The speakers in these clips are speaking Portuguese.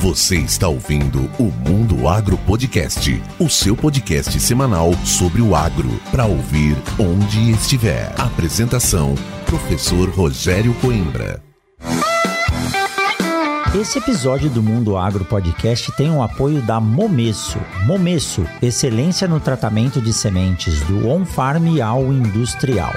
Você está ouvindo o Mundo Agro Podcast, o seu podcast semanal sobre o agro, para ouvir onde estiver. Apresentação: Professor Rogério Coimbra. Esse episódio do Mundo Agro Podcast tem o apoio da Momesso. Momesso, excelência no tratamento de sementes do on-farm ao industrial.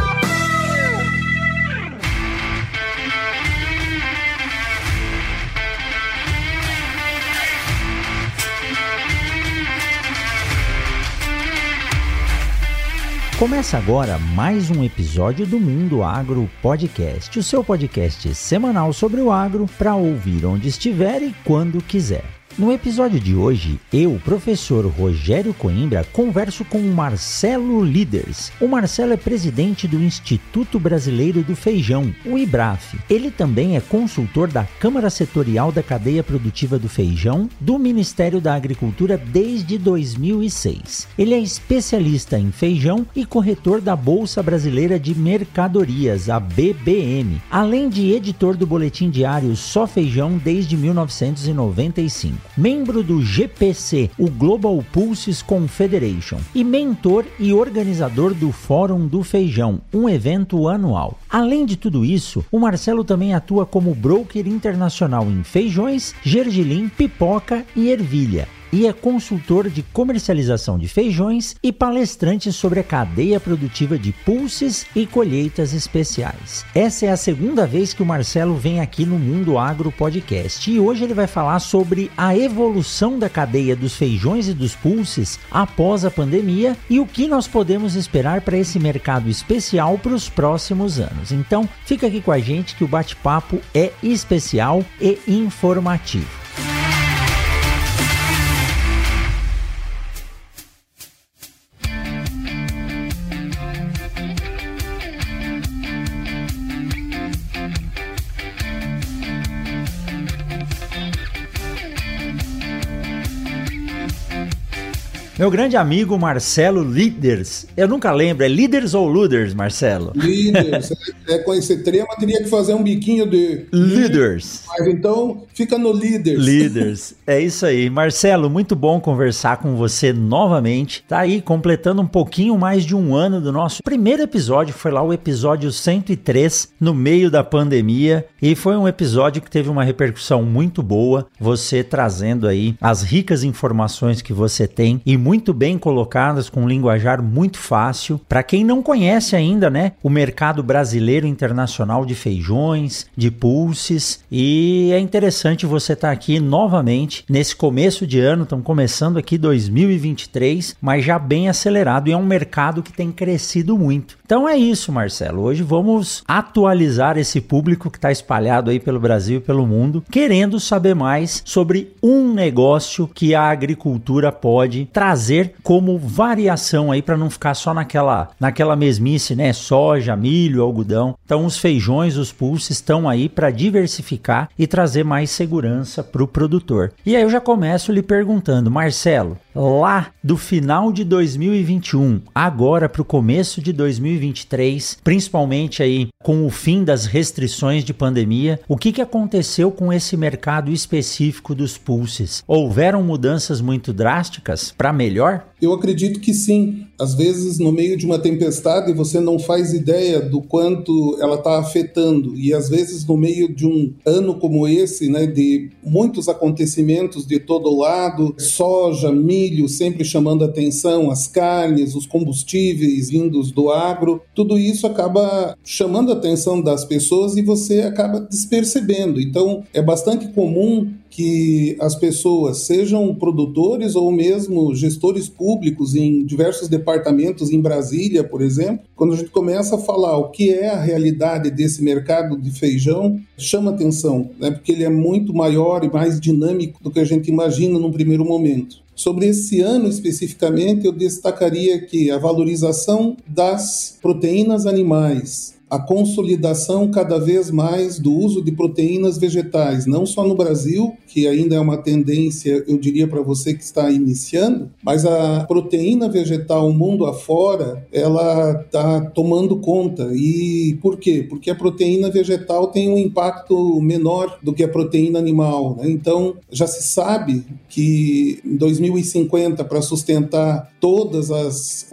Começa agora mais um episódio do Mundo Agro Podcast, o seu podcast semanal sobre o agro para ouvir onde estiver e quando quiser. No episódio de hoje, eu, professor Rogério Coimbra, converso com o Marcelo Líderes. O Marcelo é presidente do Instituto Brasileiro do Feijão, o IBRAF. Ele também é consultor da Câmara Setorial da Cadeia Produtiva do Feijão do Ministério da Agricultura desde 2006. Ele é especialista em feijão e corretor da Bolsa Brasileira de Mercadorias, a BBM, além de editor do boletim diário Só Feijão desde 1995 membro do GPC, o Global Pulses Confederation, e mentor e organizador do Fórum do Feijão, um evento anual. Além de tudo isso, o Marcelo também atua como broker internacional em feijões, gergelim, pipoca e ervilha e é consultor de comercialização de feijões e palestrante sobre a cadeia produtiva de pulses e colheitas especiais. Essa é a segunda vez que o Marcelo vem aqui no Mundo Agro Podcast e hoje ele vai falar sobre a evolução da cadeia dos feijões e dos pulses após a pandemia e o que nós podemos esperar para esse mercado especial para os próximos anos. Então, fica aqui com a gente que o bate-papo é especial e informativo. Meu grande amigo Marcelo Líderes. Eu nunca lembro, é Líderes ou Luders, Marcelo? Líderes. é, com esse trema, teria que fazer um biquinho de. Líderes. Mas então fica no Líderes. Líderes. É isso aí. Marcelo, muito bom conversar com você novamente. Tá aí completando um pouquinho mais de um ano do nosso primeiro episódio. Foi lá o episódio 103, no meio da pandemia. E foi um episódio que teve uma repercussão muito boa. Você trazendo aí as ricas informações que você tem e muito muito bem colocadas, com um linguajar muito fácil. Para quem não conhece ainda, né, o mercado brasileiro internacional de feijões, de pulses, e é interessante você estar tá aqui novamente nesse começo de ano, estamos começando aqui 2023, mas já bem acelerado e é um mercado que tem crescido muito. Então é isso, Marcelo. Hoje vamos atualizar esse público que está espalhado aí pelo Brasil e pelo mundo, querendo saber mais sobre um negócio que a agricultura pode trazer trazer como variação aí para não ficar só naquela naquela mesmice, né? Soja, milho, algodão. Então os feijões, os pulses estão aí para diversificar e trazer mais segurança para o produtor. E aí eu já começo lhe perguntando, Marcelo, lá do final de 2021, agora para o começo de 2023, principalmente aí com o fim das restrições de pandemia, o que, que aconteceu com esse mercado específico dos pulses? Houveram mudanças muito drásticas para melhor? Eu acredito que sim. Às vezes, no meio de uma tempestade, você não faz ideia do quanto ela está afetando. E às vezes, no meio de um ano como esse, né, de muitos acontecimentos de todo lado, soja, milho sempre chamando atenção, as carnes, os combustíveis vindos do agro, tudo isso acaba chamando a atenção das pessoas e você acaba despercebendo. Então, é bastante comum que as pessoas, sejam produtores ou mesmo gestores públicos em diversos departamentos em Brasília, por exemplo, quando a gente começa a falar o que é a realidade desse mercado de feijão, chama atenção, né? porque ele é muito maior e mais dinâmico do que a gente imagina num primeiro momento. Sobre esse ano especificamente, eu destacaria que a valorização das proteínas animais, a consolidação cada vez mais do uso de proteínas vegetais, não só no Brasil, que ainda é uma tendência, eu diria para você que está iniciando, mas a proteína vegetal mundo afora, ela está tomando conta. E por quê? Porque a proteína vegetal tem um impacto menor do que a proteína animal. Né? Então, já se sabe que em 2050, para sustentar todos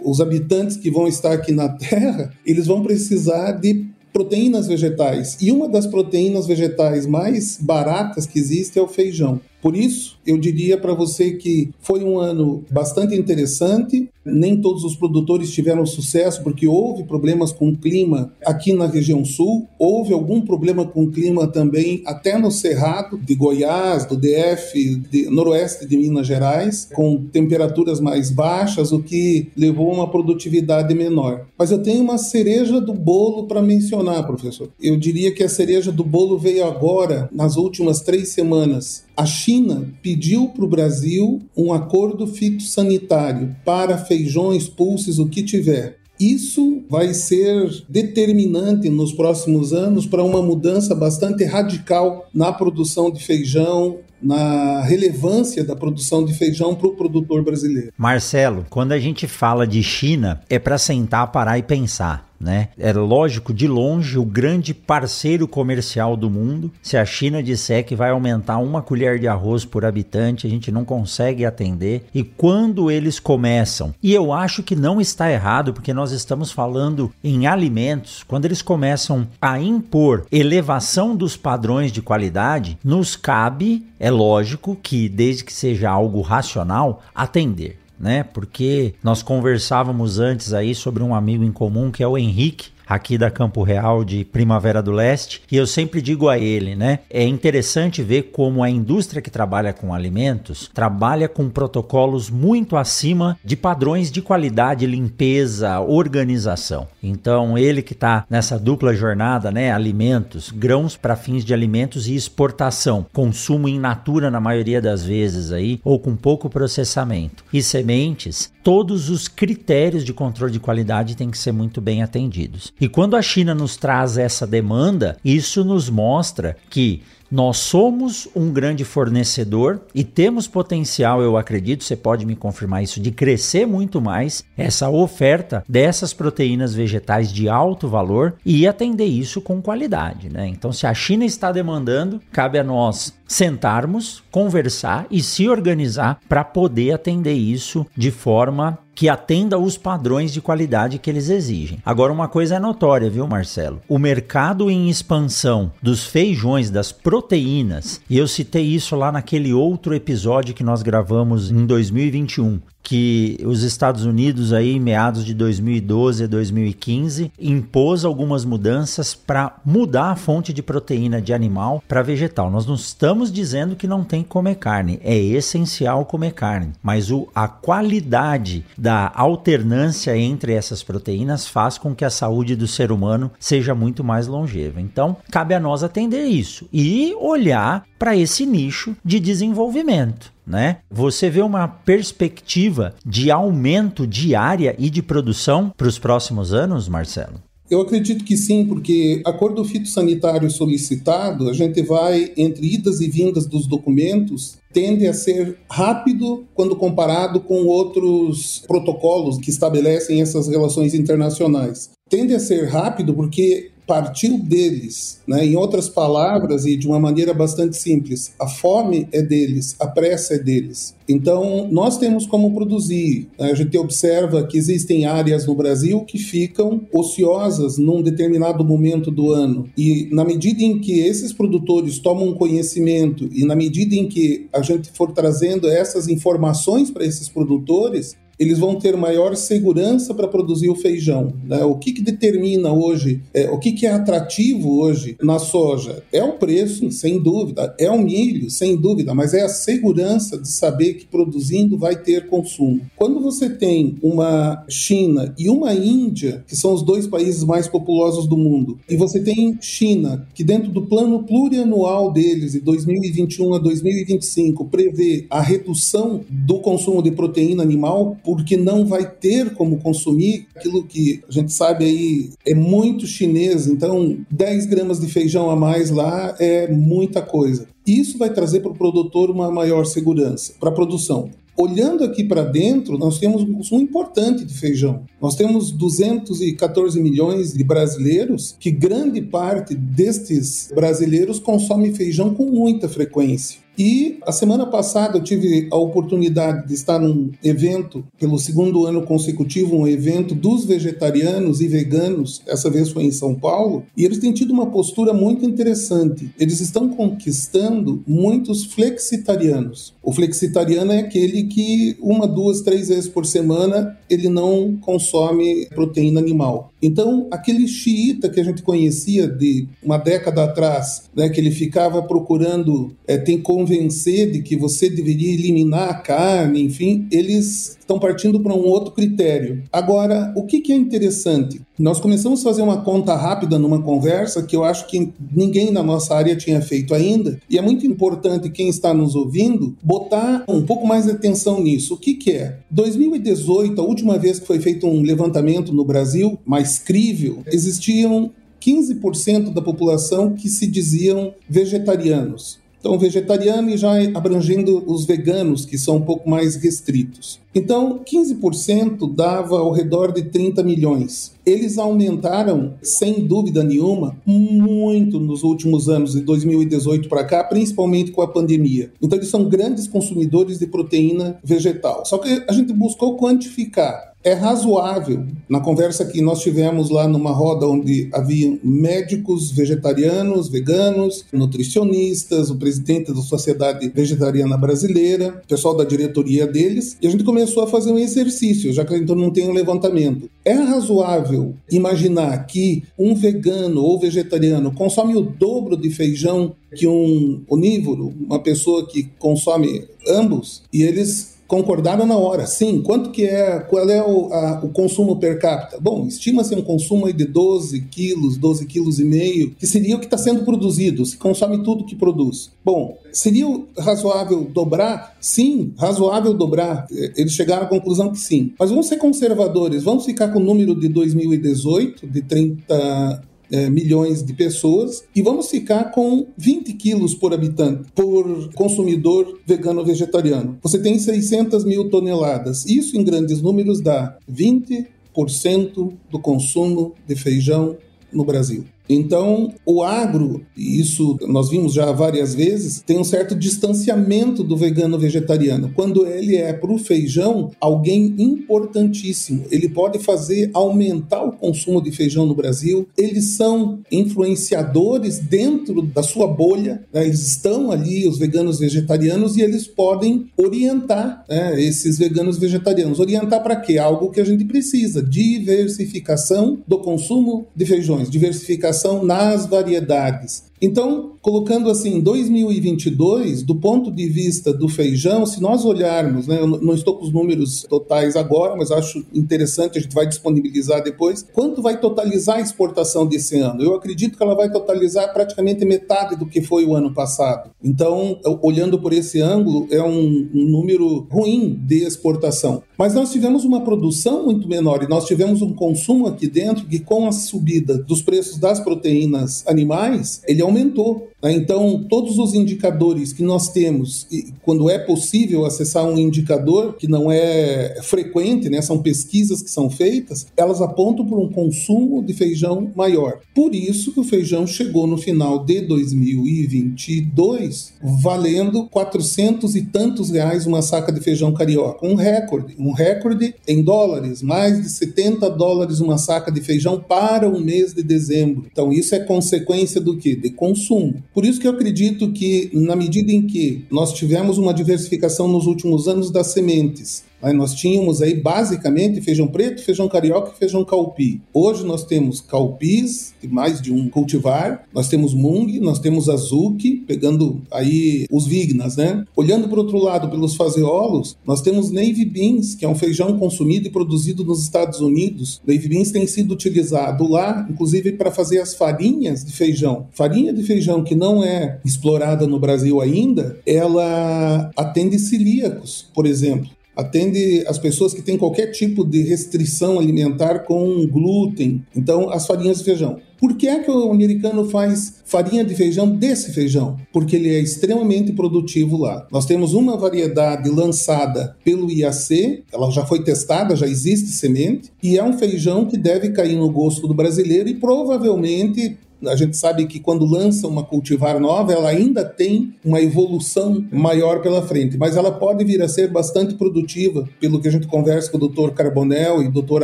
os habitantes que vão estar aqui na Terra, eles vão precisar de proteínas vegetais. E uma das proteínas vegetais mais baratas que existe é o feijão. Por isso, eu diria para você que foi um ano bastante interessante. Nem todos os produtores tiveram sucesso, porque houve problemas com o clima aqui na região sul, houve algum problema com o clima também, até no Cerrado de Goiás, do DF, de noroeste de Minas Gerais, com temperaturas mais baixas, o que levou a uma produtividade menor. Mas eu tenho uma cereja do bolo para mencionar, professor. Eu diria que a cereja do bolo veio agora, nas últimas três semanas. A China pediu para o Brasil um acordo fitossanitário para feijões, pulses, o que tiver. Isso vai ser determinante nos próximos anos para uma mudança bastante radical na produção de feijão, na relevância da produção de feijão para o produtor brasileiro. Marcelo, quando a gente fala de China, é para sentar, parar e pensar né? É lógico, de longe, o grande parceiro comercial do mundo. Se a China disser que vai aumentar uma colher de arroz por habitante, a gente não consegue atender. E quando eles começam, e eu acho que não está errado, porque nós estamos falando em alimentos, quando eles começam a impor elevação dos padrões de qualidade, nos cabe, é lógico que desde que seja algo racional, atender né? Porque nós conversávamos antes aí sobre um amigo em comum que é o Henrique, aqui da Campo Real de Primavera do Leste, e eu sempre digo a ele, né? É interessante ver como a indústria que trabalha com alimentos trabalha com protocolos muito acima de padrões de qualidade, limpeza, organização. Então, ele que está nessa dupla jornada, né? Alimentos, grãos para fins de alimentos e exportação, consumo in natura na maioria das vezes aí, ou com pouco processamento, e sementes, todos os critérios de controle de qualidade têm que ser muito bem atendidos. E quando a China nos traz essa demanda, isso nos mostra que nós somos um grande fornecedor e temos potencial, eu acredito, você pode me confirmar isso, de crescer muito mais essa oferta dessas proteínas vegetais de alto valor e atender isso com qualidade. Né? Então, se a China está demandando, cabe a nós sentarmos, conversar e se organizar para poder atender isso de forma que atenda os padrões de qualidade que eles exigem. Agora, uma coisa é notória, viu, Marcelo? O mercado em expansão dos feijões, das proteínas, e eu citei isso lá naquele outro episódio que nós gravamos em 2021, que os Estados Unidos aí em meados de 2012 a 2015 impôs algumas mudanças para mudar a fonte de proteína de animal para vegetal. Nós não estamos dizendo que não tem que comer carne, é essencial comer carne, mas o, a qualidade da alternância entre essas proteínas faz com que a saúde do ser humano seja muito mais longeva. Então, cabe a nós atender isso e olhar para esse nicho de desenvolvimento né? Você vê uma perspectiva de aumento de área e de produção para os próximos anos, Marcelo? Eu acredito que sim, porque acordo fitossanitário solicitado, a gente vai entre idas e vindas dos documentos, tende a ser rápido quando comparado com outros protocolos que estabelecem essas relações internacionais. Tende a ser rápido porque partiu deles. Né? Em outras palavras, e de uma maneira bastante simples, a fome é deles, a pressa é deles. Então, nós temos como produzir. Né? A gente observa que existem áreas no Brasil que ficam ociosas num determinado momento do ano. E na medida em que esses produtores tomam conhecimento e na medida em que a gente for trazendo essas informações para esses produtores, eles vão ter maior segurança para produzir o feijão. Né? O que, que determina hoje, é, o que, que é atrativo hoje na soja? É o preço, sem dúvida, é o milho, sem dúvida, mas é a segurança de saber que produzindo vai ter consumo. Quando você tem uma China e uma Índia, que são os dois países mais populosos do mundo, e você tem China, que dentro do plano plurianual deles, de 2021 a 2025, prevê a redução do consumo de proteína animal porque não vai ter como consumir aquilo que a gente sabe aí é muito chinês, então 10 gramas de feijão a mais lá é muita coisa. Isso vai trazer para o produtor uma maior segurança para a produção. Olhando aqui para dentro, nós temos um consumo importante de feijão. Nós temos 214 milhões de brasileiros, que grande parte destes brasileiros consome feijão com muita frequência. E a semana passada eu tive a oportunidade de estar num evento, pelo segundo ano consecutivo, um evento dos vegetarianos e veganos, essa vez foi em São Paulo, e eles têm tido uma postura muito interessante. Eles estão conquistando muitos flexitarianos. O flexitariano é aquele que uma, duas, três vezes por semana ele não consome proteína animal. Então, aquele xiita que a gente conhecia de uma década atrás, né, que ele ficava procurando é, tem convencer de que você deveria eliminar a carne, enfim, eles estão partindo para um outro critério. Agora, o que, que é interessante? Nós começamos a fazer uma conta rápida numa conversa que eu acho que ninguém na nossa área tinha feito ainda, e é muito importante quem está nos ouvindo botar um pouco mais de atenção nisso. O que, que é? 2018, a última vez que foi feito um levantamento no Brasil, mais crível, existiam 15% da população que se diziam vegetarianos. Então, vegetariano e já abrangendo os veganos, que são um pouco mais restritos. Então, 15% dava ao redor de 30 milhões. Eles aumentaram, sem dúvida nenhuma, muito nos últimos anos, de 2018 para cá, principalmente com a pandemia. Então, eles são grandes consumidores de proteína vegetal. Só que a gente buscou quantificar é razoável. Na conversa que nós tivemos lá numa roda onde havia médicos vegetarianos, veganos, nutricionistas, o presidente da Sociedade Vegetariana Brasileira, pessoal da diretoria deles, e a gente começou a fazer um exercício, já que então não tem um levantamento. É razoável imaginar que um vegano ou vegetariano consome o dobro de feijão que um onívoro, uma pessoa que consome ambos, e eles concordaram na hora. Sim, quanto que é, qual é o, a, o consumo per capita? Bom, estima-se um consumo de 12 quilos, 12 quilos e meio, que seria o que está sendo produzido, se consome tudo que produz. Bom, seria razoável dobrar? Sim, razoável dobrar. Eles chegaram à conclusão que sim. Mas vamos ser conservadores, vamos ficar com o número de 2018, de 30 é, milhões de pessoas e vamos ficar com 20 quilos por habitante, por consumidor vegano vegetariano. Você tem 600 mil toneladas. Isso em grandes números dá 20% do consumo de feijão no Brasil. Então, o agro, isso nós vimos já várias vezes, tem um certo distanciamento do vegano vegetariano. Quando ele é para o feijão, alguém importantíssimo. Ele pode fazer aumentar o consumo de feijão no Brasil. Eles são influenciadores dentro da sua bolha. Né? Eles estão ali, os veganos vegetarianos, e eles podem orientar né, esses veganos vegetarianos. Orientar para quê? Algo que a gente precisa: diversificação do consumo de feijões, diversificação variação nas variedades. Então, colocando assim, 2022, do ponto de vista do feijão, se nós olharmos, né, eu não estou com os números totais agora, mas acho interessante, a gente vai disponibilizar depois, quanto vai totalizar a exportação desse ano? Eu acredito que ela vai totalizar praticamente metade do que foi o ano passado. Então, olhando por esse ângulo, é um, um número ruim de exportação. Mas nós tivemos uma produção muito menor e nós tivemos um consumo aqui dentro que, com a subida dos preços das proteínas animais, ele aumentou. Né? Então, todos os indicadores que nós temos, quando é possível acessar um indicador que não é frequente, né, são pesquisas que são feitas, elas apontam para um consumo de feijão maior. Por isso que o feijão chegou no final de 2022 valendo 400 e tantos reais uma saca de feijão carioca, um recorde, um recorde em dólares, mais de 70 dólares uma saca de feijão para o mês de dezembro. Então, isso é consequência do que? De consumo. Por isso que eu acredito que, na medida em que nós tivemos uma diversificação nos últimos anos das sementes, Aí nós tínhamos aí basicamente feijão preto, feijão carioca e feijão calpi. Hoje nós temos calpis, mais de um cultivar, nós temos mung, nós temos azuki, pegando aí os vignas, né? Olhando para outro lado, pelos faseolos, nós temos navy beans, que é um feijão consumido e produzido nos Estados Unidos. Navy beans tem sido utilizado lá, inclusive para fazer as farinhas de feijão. Farinha de feijão que não é explorada no Brasil ainda, ela atende celíacos, por exemplo. Atende as pessoas que têm qualquer tipo de restrição alimentar com glúten. Então, as farinhas de feijão. Por que é que o americano faz farinha de feijão desse feijão? Porque ele é extremamente produtivo lá. Nós temos uma variedade lançada pelo IAC, ela já foi testada, já existe semente, e é um feijão que deve cair no gosto do brasileiro e provavelmente a gente sabe que quando lança uma cultivar nova, ela ainda tem uma evolução maior pela frente, mas ela pode vir a ser bastante produtiva, pelo que a gente conversa com o Dr. Carbonel e o Dr.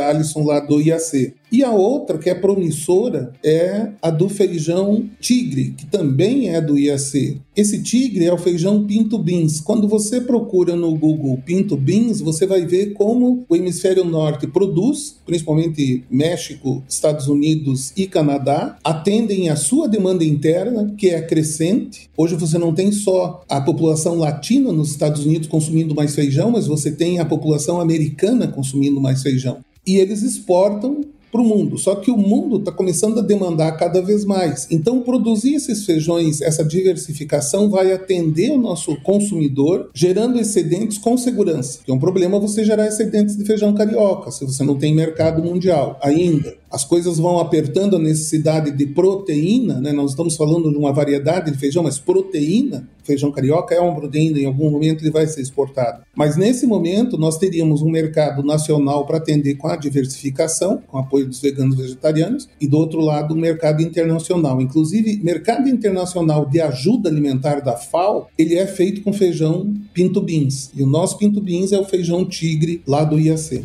Alisson lá do IAC. E a outra, que é promissora, é a do feijão tigre, que também é do IAC. Esse tigre é o feijão pinto beans. Quando você procura no Google pinto beans, você vai ver como o hemisfério norte produz, principalmente México, Estados Unidos e Canadá, atendem a sua demanda interna, que é crescente. Hoje você não tem só a população latina nos Estados Unidos consumindo mais feijão, mas você tem a população americana consumindo mais feijão. E eles exportam para o mundo. Só que o mundo está começando a demandar cada vez mais. Então, produzir esses feijões, essa diversificação, vai atender o nosso consumidor, gerando excedentes com segurança. Que é um problema você gerar excedentes de feijão carioca, se você não tem mercado mundial ainda as coisas vão apertando a necessidade de proteína, né? nós estamos falando de uma variedade de feijão, mas proteína, feijão carioca é uma proteína, em algum momento ele vai ser exportado. Mas nesse momento nós teríamos um mercado nacional para atender com a diversificação, com apoio dos veganos vegetarianos, e do outro lado o um mercado internacional. Inclusive, mercado internacional de ajuda alimentar da FAO, ele é feito com feijão pinto beans. E o nosso pinto beans é o feijão tigre lá do IAC.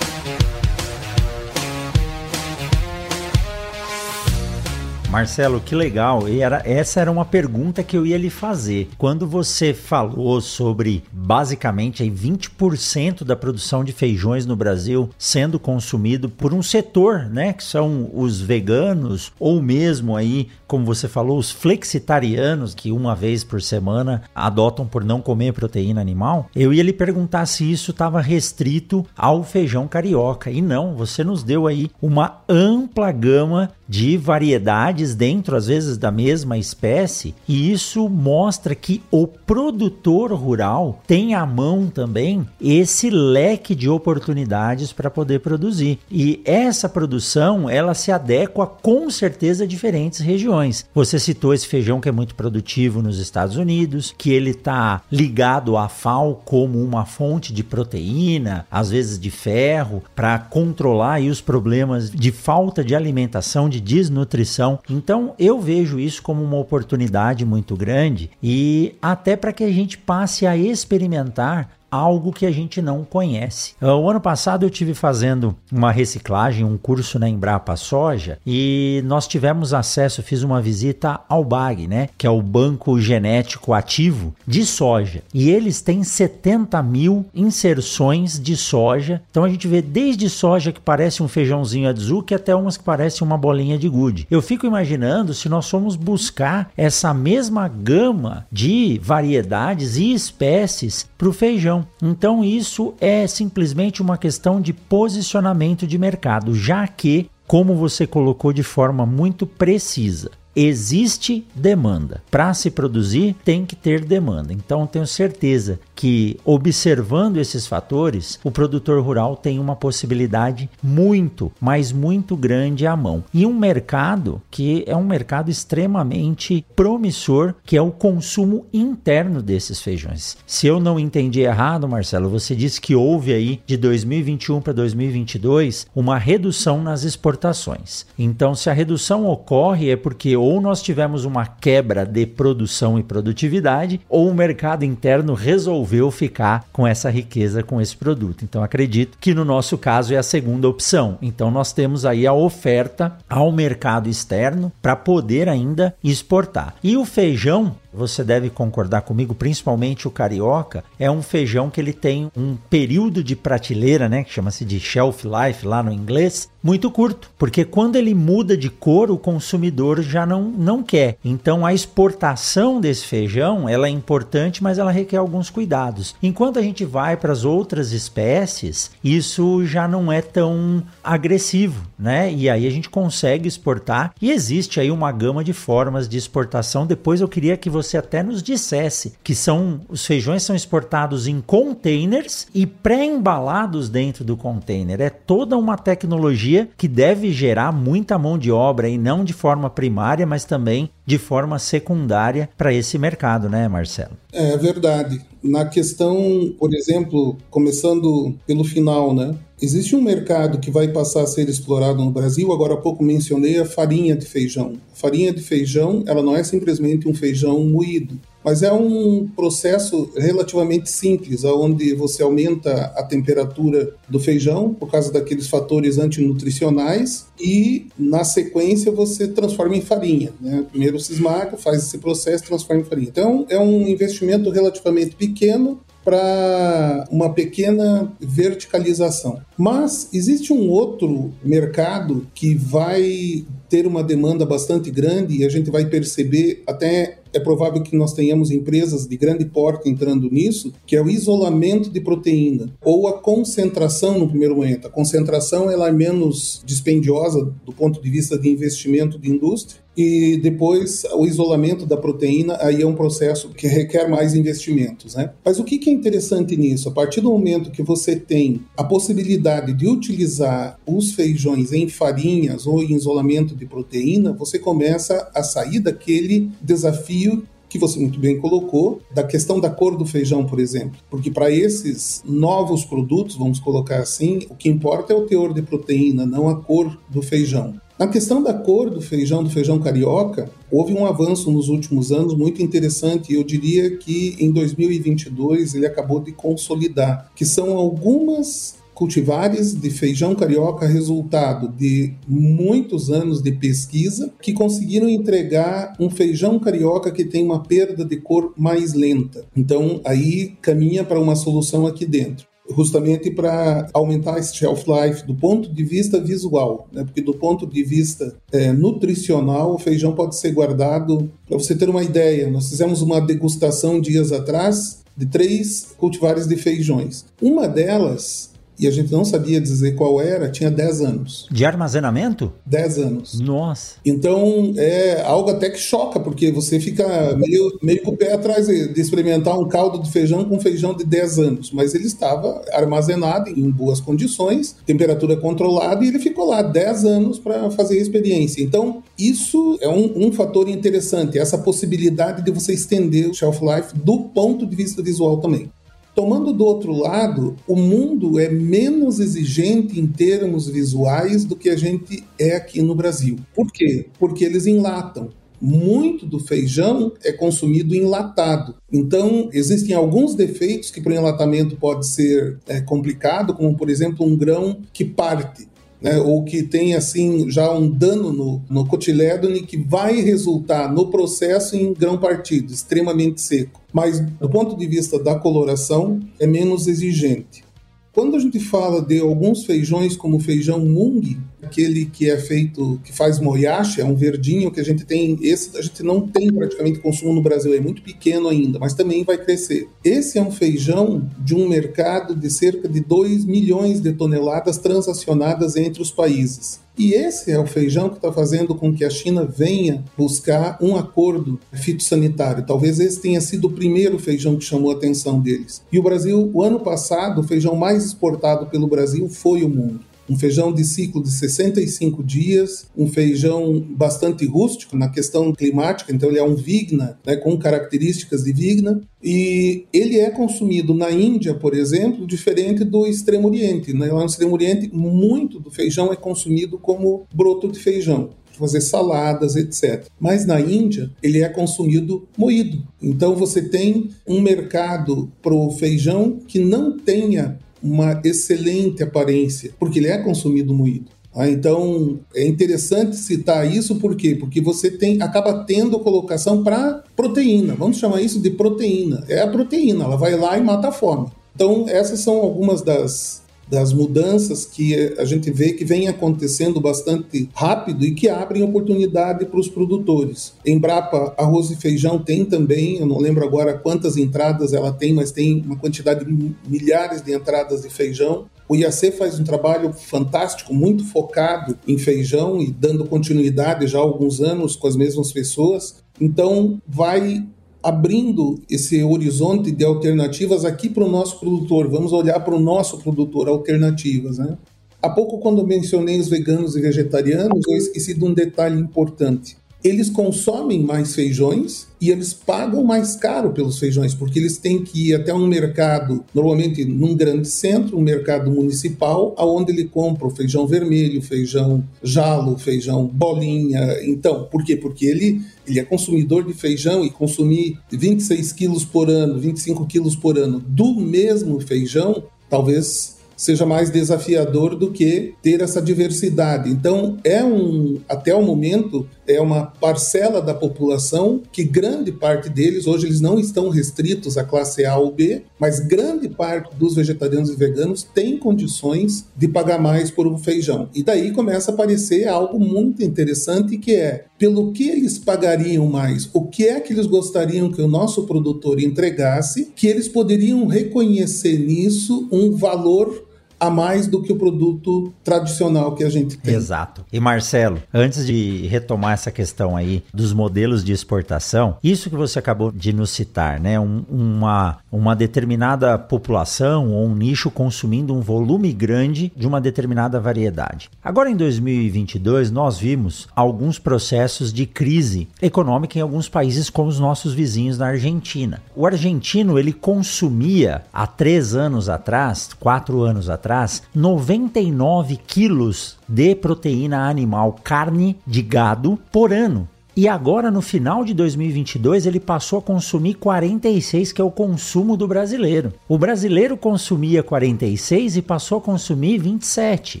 Marcelo, que legal. E era, essa era uma pergunta que eu ia lhe fazer. Quando você falou sobre basicamente aí 20% da produção de feijões no Brasil sendo consumido por um setor, né, que são os veganos ou mesmo aí, como você falou, os flexitarianos que uma vez por semana adotam por não comer proteína animal, eu ia lhe perguntar se isso estava restrito ao feijão carioca. E não, você nos deu aí uma ampla gama de variedades dentro, às vezes, da mesma espécie, e isso mostra que o produtor rural tem à mão também esse leque de oportunidades para poder produzir. E essa produção, ela se adequa com certeza a diferentes regiões. Você citou esse feijão que é muito produtivo nos Estados Unidos, que ele está ligado à FAO como uma fonte de proteína, às vezes de ferro, para controlar os problemas de falta de alimentação, de de desnutrição. Então eu vejo isso como uma oportunidade muito grande e até para que a gente passe a experimentar algo que a gente não conhece. Ah, o ano passado eu tive fazendo uma reciclagem, um curso na Embrapa Soja e nós tivemos acesso, fiz uma visita ao BAG, né, que é o Banco Genético Ativo de Soja. E eles têm 70 mil inserções de soja. Então a gente vê desde soja que parece um feijãozinho que até umas que parecem uma bolinha de gude. Eu fico imaginando se nós formos buscar essa mesma gama de variedades e espécies para o feijão então, isso é simplesmente uma questão de posicionamento de mercado, já que, como você colocou de forma muito precisa, existe demanda. Para se produzir, tem que ter demanda. Então, tenho certeza que, observando esses fatores, o produtor rural tem uma possibilidade muito, mas muito grande à mão. E um mercado que é um mercado extremamente promissor, que é o consumo interno desses feijões. Se eu não entendi errado, Marcelo, você disse que houve aí de 2021 para 2022 uma redução nas exportações. Então, se a redução ocorre, é porque ou nós tivemos uma quebra de produção e produtividade, ou o mercado interno resolveu ficar com essa riqueza, com esse produto. Então acredito que no nosso caso é a segunda opção. Então nós temos aí a oferta ao mercado externo para poder ainda exportar. E o feijão você deve concordar comigo, principalmente o carioca, é um feijão que ele tem um período de prateleira, né, que chama-se de shelf life lá no inglês, muito curto, porque quando ele muda de cor, o consumidor já não, não quer. Então a exportação desse feijão, ela é importante, mas ela requer alguns cuidados. Enquanto a gente vai para as outras espécies, isso já não é tão agressivo, né? E aí a gente consegue exportar e existe aí uma gama de formas de exportação. Depois eu queria que você até nos dissesse que são os feijões são exportados em containers e pré-embalados dentro do container. É toda uma tecnologia que deve gerar muita mão de obra e não de forma primária, mas também de forma secundária para esse mercado, né, Marcelo? É verdade. Na questão, por exemplo, começando pelo final, né? Existe um mercado que vai passar a ser explorado no Brasil. Agora há pouco mencionei a farinha de feijão. A farinha de feijão, ela não é simplesmente um feijão moído. Mas é um processo relativamente simples, onde você aumenta a temperatura do feijão por causa daqueles fatores antinutricionais e, na sequência, você transforma em farinha. Né? Primeiro se esmaga, faz esse processo, transforma em farinha. Então, é um investimento relativamente pequeno para uma pequena verticalização. Mas existe um outro mercado que vai ter uma demanda bastante grande e a gente vai perceber até é provável que nós tenhamos empresas de grande porte entrando nisso, que é o isolamento de proteína ou a concentração no primeiro momento. A concentração ela é menos dispendiosa do ponto de vista de investimento de indústria e depois o isolamento da proteína aí é um processo que requer mais investimentos, né? Mas o que é interessante nisso? A partir do momento que você tem a possibilidade de utilizar os feijões em farinhas ou em isolamento de proteína, você começa a sair daquele desafio que você muito bem colocou, da questão da cor do feijão, por exemplo. Porque para esses novos produtos, vamos colocar assim, o que importa é o teor de proteína, não a cor do feijão. Na questão da cor do feijão, do feijão carioca, houve um avanço nos últimos anos muito interessante eu diria que em 2022 ele acabou de consolidar, que são algumas cultivares de feijão carioca, resultado de muitos anos de pesquisa, que conseguiram entregar um feijão carioca que tem uma perda de cor mais lenta. Então, aí caminha para uma solução aqui dentro justamente para aumentar esse shelf life do ponto de vista visual, né? porque do ponto de vista é, nutricional o feijão pode ser guardado. Para você ter uma ideia, nós fizemos uma degustação dias atrás de três cultivares de feijões. Uma delas e a gente não sabia dizer qual era, tinha 10 anos. De armazenamento? 10 anos. Nossa. Então é algo até que choca, porque você fica meio, meio com o pé atrás de experimentar um caldo de feijão com feijão de 10 anos. Mas ele estava armazenado em boas condições, temperatura controlada, e ele ficou lá 10 anos para fazer a experiência. Então, isso é um, um fator interessante, essa possibilidade de você estender o shelf life do ponto de vista visual também. Tomando do outro lado, o mundo é menos exigente em termos visuais do que a gente é aqui no Brasil. Por quê? Porque eles enlatam muito do feijão é consumido enlatado. Então, existem alguns defeitos que para o enlatamento pode ser é, complicado, como por exemplo um grão que parte né, ou que tem assim já um dano no, no cotilédone que vai resultar no processo em grão partido, extremamente seco. Mas do ponto de vista da coloração, é menos exigente. Quando a gente fala de alguns feijões, como feijão mung, aquele que é feito, que faz moyashi, é um verdinho que a gente tem, esse a gente não tem praticamente consumo no Brasil, é muito pequeno ainda, mas também vai crescer. Esse é um feijão de um mercado de cerca de 2 milhões de toneladas transacionadas entre os países. E esse é o feijão que está fazendo com que a China venha buscar um acordo fitossanitário. Talvez esse tenha sido o primeiro feijão que chamou a atenção deles. E o Brasil, o ano passado, o feijão mais exportado pelo Brasil foi o mundo um feijão de ciclo de 65 dias, um feijão bastante rústico na questão climática, então ele é um vigna, né, com características de vigna, e ele é consumido na Índia, por exemplo, diferente do Extremo Oriente. Né? Lá no Extremo Oriente, muito do feijão é consumido como broto de feijão fazer saladas, etc. Mas na Índia, ele é consumido moído. Então você tem um mercado para o feijão que não tenha uma excelente aparência, porque ele é consumido moído. Ah, então é interessante citar isso por quê? Porque você tem acaba tendo colocação para proteína. Vamos chamar isso de proteína. É a proteína, ela vai lá e mata a fome. Então essas são algumas das das mudanças que a gente vê que vem acontecendo bastante rápido e que abrem oportunidade para os produtores. Embrapa Arroz e Feijão tem também, eu não lembro agora quantas entradas ela tem, mas tem uma quantidade de milhares de entradas de feijão. O IAC faz um trabalho fantástico, muito focado em feijão e dando continuidade já há alguns anos com as mesmas pessoas. Então, vai abrindo esse horizonte de alternativas aqui para o nosso produtor. Vamos olhar para o nosso produtor, alternativas, né? Há pouco, quando mencionei os veganos e vegetarianos, eu esqueci de um detalhe importante eles consomem mais feijões e eles pagam mais caro pelos feijões, porque eles têm que ir até um mercado, normalmente num grande centro, um mercado municipal, aonde ele compra o feijão vermelho, feijão jalo, feijão bolinha. Então, por quê? Porque ele, ele é consumidor de feijão e consumir 26 quilos por ano, 25 quilos por ano do mesmo feijão, talvez seja mais desafiador do que ter essa diversidade. Então, é um, até o momento, é uma parcela da população que grande parte deles, hoje eles não estão restritos à classe A ou B, mas grande parte dos vegetarianos e veganos tem condições de pagar mais por um feijão. E daí começa a aparecer algo muito interessante que é pelo que eles pagariam mais, o que é que eles gostariam que o nosso produtor entregasse, que eles poderiam reconhecer nisso um valor a mais do que o produto tradicional que a gente tem. Exato. E Marcelo, antes de retomar essa questão aí dos modelos de exportação, isso que você acabou de nos citar, né? Um, uma, uma determinada população ou um nicho consumindo um volume grande de uma determinada variedade. Agora em 2022 nós vimos alguns processos de crise econômica em alguns países como os nossos vizinhos na Argentina. O argentino ele consumia há três anos atrás, quatro anos atrás atrás 99 quilos de proteína animal, carne de gado, por ano. E agora, no final de 2022, ele passou a consumir 46, que é o consumo do brasileiro. O brasileiro consumia 46 e passou a consumir 27.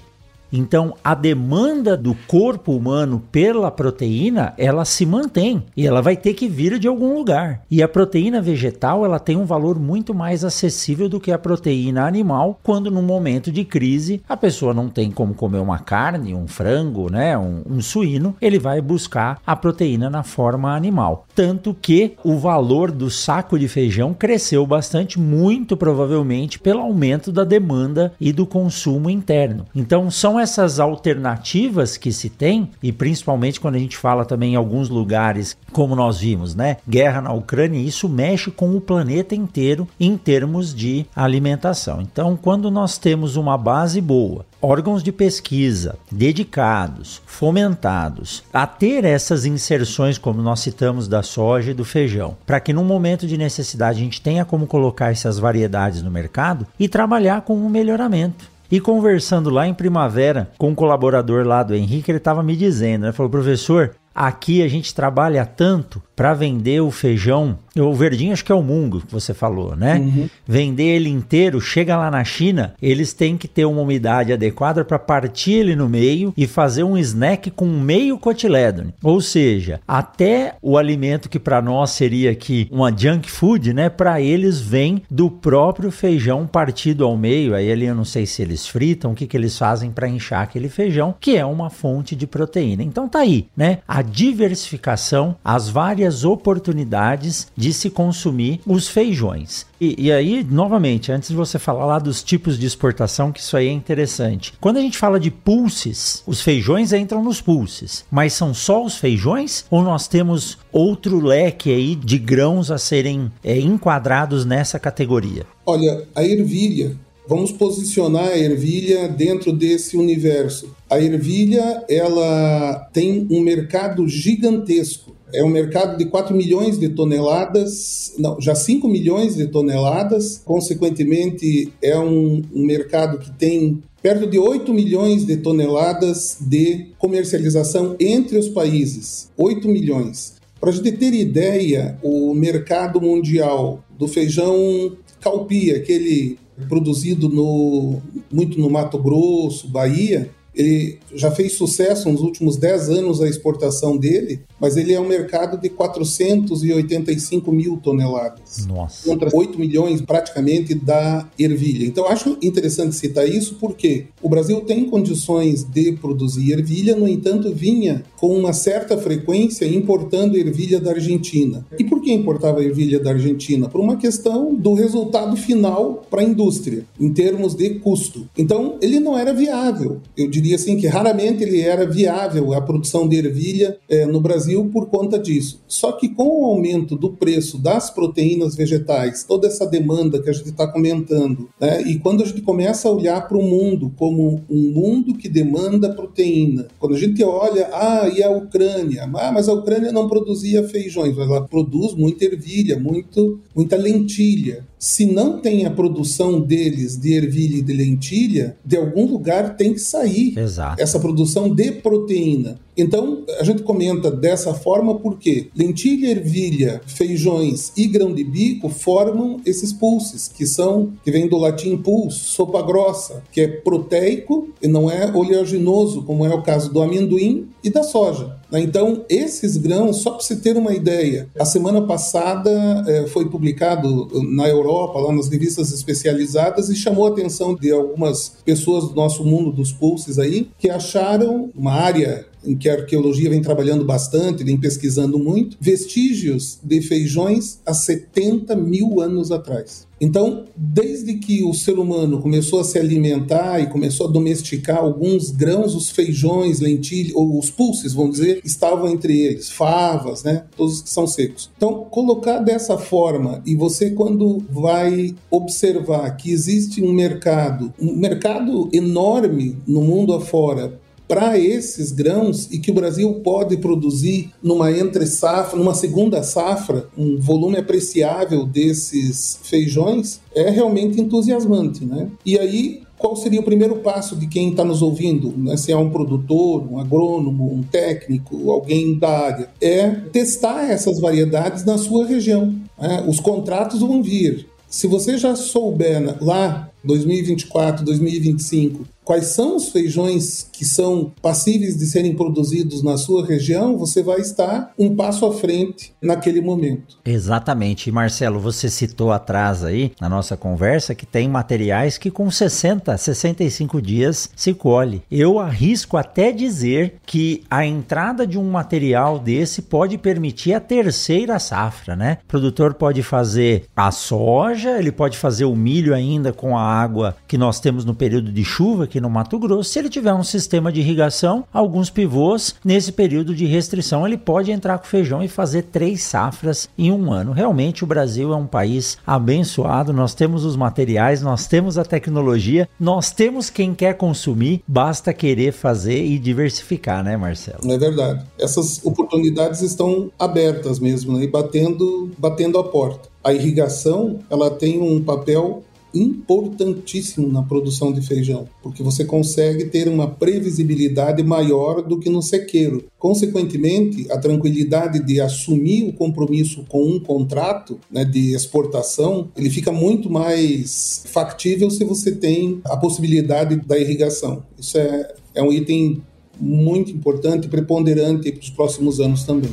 Então, a demanda do corpo humano pela proteína, ela se mantém e ela vai ter que vir de algum lugar. E a proteína vegetal, ela tem um valor muito mais acessível do que a proteína animal, quando num momento de crise a pessoa não tem como comer uma carne, um frango, né, um, um suíno, ele vai buscar a proteína na forma animal. Tanto que o valor do saco de feijão cresceu bastante, muito provavelmente pelo aumento da demanda e do consumo interno. Então, são essas alternativas que se tem, e principalmente quando a gente fala também em alguns lugares, como nós vimos, né? Guerra na Ucrânia, isso mexe com o planeta inteiro em termos de alimentação. Então, quando nós temos uma base boa, órgãos de pesquisa dedicados, fomentados a ter essas inserções, como nós citamos da soja e do feijão, para que num momento de necessidade a gente tenha como colocar essas variedades no mercado e trabalhar com um melhoramento. E conversando lá em primavera com um colaborador lá do Henrique, ele estava me dizendo, né? Falou, professor, aqui a gente trabalha tanto para vender o feijão o verdinho acho que é o mungo que você falou, né? Uhum. Vender ele inteiro, chega lá na China, eles têm que ter uma umidade adequada para partir ele no meio e fazer um snack com meio cotiledone. Ou seja, até o alimento que para nós seria aqui uma junk food, né? Para eles vem do próprio feijão partido ao meio. Aí ali eu não sei se eles fritam, o que, que eles fazem para inchar aquele feijão, que é uma fonte de proteína. Então tá aí, né? A diversificação, as várias oportunidades de de se consumir os feijões. E, e, aí, novamente, antes de você falar lá dos tipos de exportação, que isso aí é interessante. Quando a gente fala de pulses, os feijões entram nos pulses, mas são só os feijões ou nós temos outro leque aí de grãos a serem é, enquadrados nessa categoria? Olha, a ervilha Vamos posicionar a ervilha dentro desse universo. A ervilha, ela tem um mercado gigantesco é um mercado de 4 milhões de toneladas, não, já 5 milhões de toneladas. Consequentemente, é um, um mercado que tem perto de 8 milhões de toneladas de comercialização entre os países. 8 milhões. Para a gente ter ideia, o mercado mundial do feijão calpia, aquele produzido no, muito no Mato Grosso, Bahia, ele já fez sucesso nos últimos 10 anos a exportação dele, mas ele é um mercado de 485 mil toneladas. Nossa. Contra 8 milhões praticamente da ervilha. Então acho interessante citar isso porque o Brasil tem condições de produzir ervilha, no entanto, vinha com uma certa frequência importando ervilha da Argentina. E por que importava ervilha da Argentina? Por uma questão do resultado final para a indústria, em termos de custo. Então, ele não era viável. Eu diria assim que raramente ele era viável a produção de ervilha é, no Brasil por conta disso. Só que com o aumento do preço das proteínas vegetais, toda essa demanda que a gente está comentando, né, e quando a gente começa a olhar para o mundo como um mundo que demanda proteína, quando a gente olha, ah, e a Ucrânia? Ah, mas a Ucrânia não produzia feijões, ela produz muita ervilha, muito, muita lentilha se não tem a produção deles de ervilha e de lentilha, de algum lugar tem que sair Exato. essa produção de proteína. Então, a gente comenta dessa forma porque lentilha, ervilha, feijões e grão de bico formam esses pulses, que são, que vem do latim pulse, sopa grossa, que é proteico e não é oleaginoso, como é o caso do amendoim e da soja. Né? Então, esses grãos, só para você ter uma ideia, a semana passada é, foi publicado na Europa, lá nas revistas especializadas, e chamou a atenção de algumas pessoas do nosso mundo dos pulses aí, que acharam uma área em que a arqueologia vem trabalhando bastante, vem pesquisando muito, vestígios de feijões há 70 mil anos atrás. Então, desde que o ser humano começou a se alimentar e começou a domesticar alguns grãos, os feijões, lentilhas, ou os pulses, vamos dizer, estavam entre eles, favas, né? Todos que são secos. Então, colocar dessa forma e você quando vai observar que existe um mercado, um mercado enorme no mundo afora para esses grãos e que o Brasil pode produzir numa entre safra, numa segunda safra, um volume apreciável desses feijões, é realmente entusiasmante, né? E aí qual seria o primeiro passo de quem está nos ouvindo, né? se é um produtor, um agrônomo, um técnico, alguém da área, é testar essas variedades na sua região. Né? Os contratos vão vir. Se você já souber lá 2024, 2025, quais são os feijões que são passíveis de serem produzidos na sua região, você vai estar um passo à frente naquele momento. Exatamente. E Marcelo, você citou atrás aí na nossa conversa que tem materiais que com 60, 65 dias se colhe. Eu arrisco até dizer que a entrada de um material desse pode permitir a terceira safra, né? O produtor pode fazer a soja, ele pode fazer o milho ainda com a água que nós temos no período de chuva, que aqui no Mato Grosso, se ele tiver um sistema de irrigação, alguns pivôs, nesse período de restrição, ele pode entrar com feijão e fazer três safras em um ano. Realmente, o Brasil é um país abençoado, nós temos os materiais, nós temos a tecnologia, nós temos quem quer consumir, basta querer fazer e diversificar, né, Marcelo? É verdade. Essas oportunidades estão abertas mesmo, né, e batendo, batendo a porta. A irrigação, ela tem um papel importantíssimo na produção de feijão, porque você consegue ter uma previsibilidade maior do que no sequeiro. Consequentemente, a tranquilidade de assumir o compromisso com um contrato né, de exportação, ele fica muito mais factível se você tem a possibilidade da irrigação. Isso é, é um item muito importante e preponderante para os próximos anos também.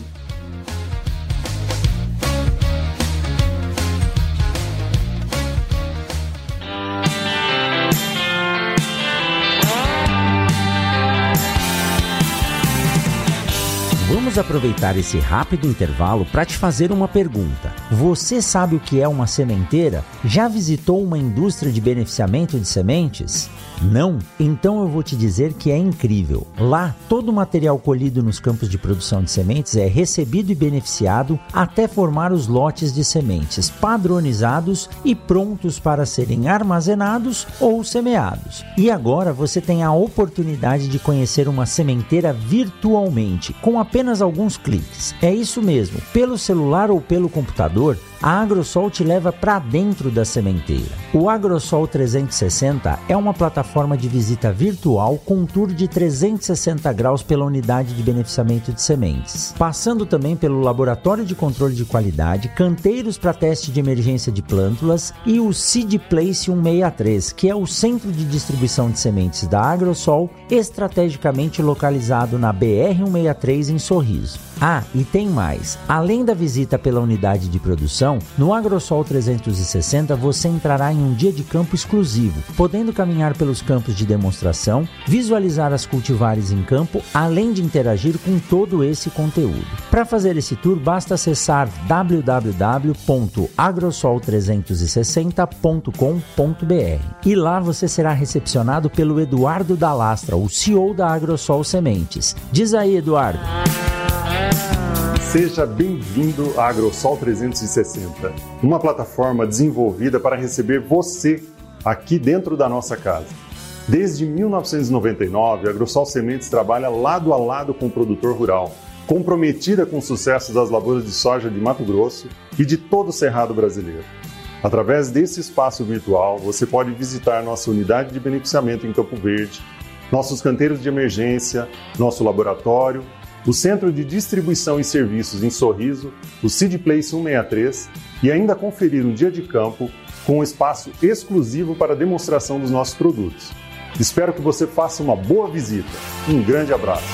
Vamos aproveitar esse rápido intervalo para te fazer uma pergunta. Você sabe o que é uma sementeira? Já visitou uma indústria de beneficiamento de sementes? Não? Então eu vou te dizer que é incrível. Lá, todo o material colhido nos campos de produção de sementes é recebido e beneficiado até formar os lotes de sementes padronizados e prontos para serem armazenados ou semeados. E agora você tem a oportunidade de conhecer uma sementeira virtualmente, com apenas alguns cliques. É isso mesmo, pelo celular ou pelo computador, a Agrosol te leva para dentro da sementeira. O Agrosol 360 é uma plataforma de visita virtual com um tour de 360 graus pela unidade de beneficiamento de sementes, passando também pelo laboratório de controle de qualidade, canteiros para teste de emergência de plântulas e o Seed Place 163, que é o centro de distribuição de sementes da Agrosol, estrategicamente localizado na BR 163 em Sorriso. Ah, e tem mais. Além da visita pela unidade de produção, no AgroSol 360 você entrará em um dia de campo exclusivo, podendo caminhar pelos campos de demonstração, visualizar as cultivares em campo, além de interagir com todo esse conteúdo. Para fazer esse tour, basta acessar www.agrosol360.com.br e lá você será recepcionado pelo Eduardo Dalastra, o CEO da AgroSol Sementes. Diz aí, Eduardo. Seja bem-vindo à AgroSol 360, uma plataforma desenvolvida para receber você aqui dentro da nossa casa. Desde 1999, a AgroSol Sementes trabalha lado a lado com o produtor rural, comprometida com o sucesso das lavouras de soja de Mato Grosso e de todo o Cerrado brasileiro. Através desse espaço virtual, você pode visitar nossa unidade de beneficiamento em Campo Verde, nossos canteiros de emergência, nosso laboratório o Centro de Distribuição e Serviços em Sorriso, o Seed Place 163 e ainda conferir um dia de campo com um espaço exclusivo para demonstração dos nossos produtos. Espero que você faça uma boa visita. Um grande abraço.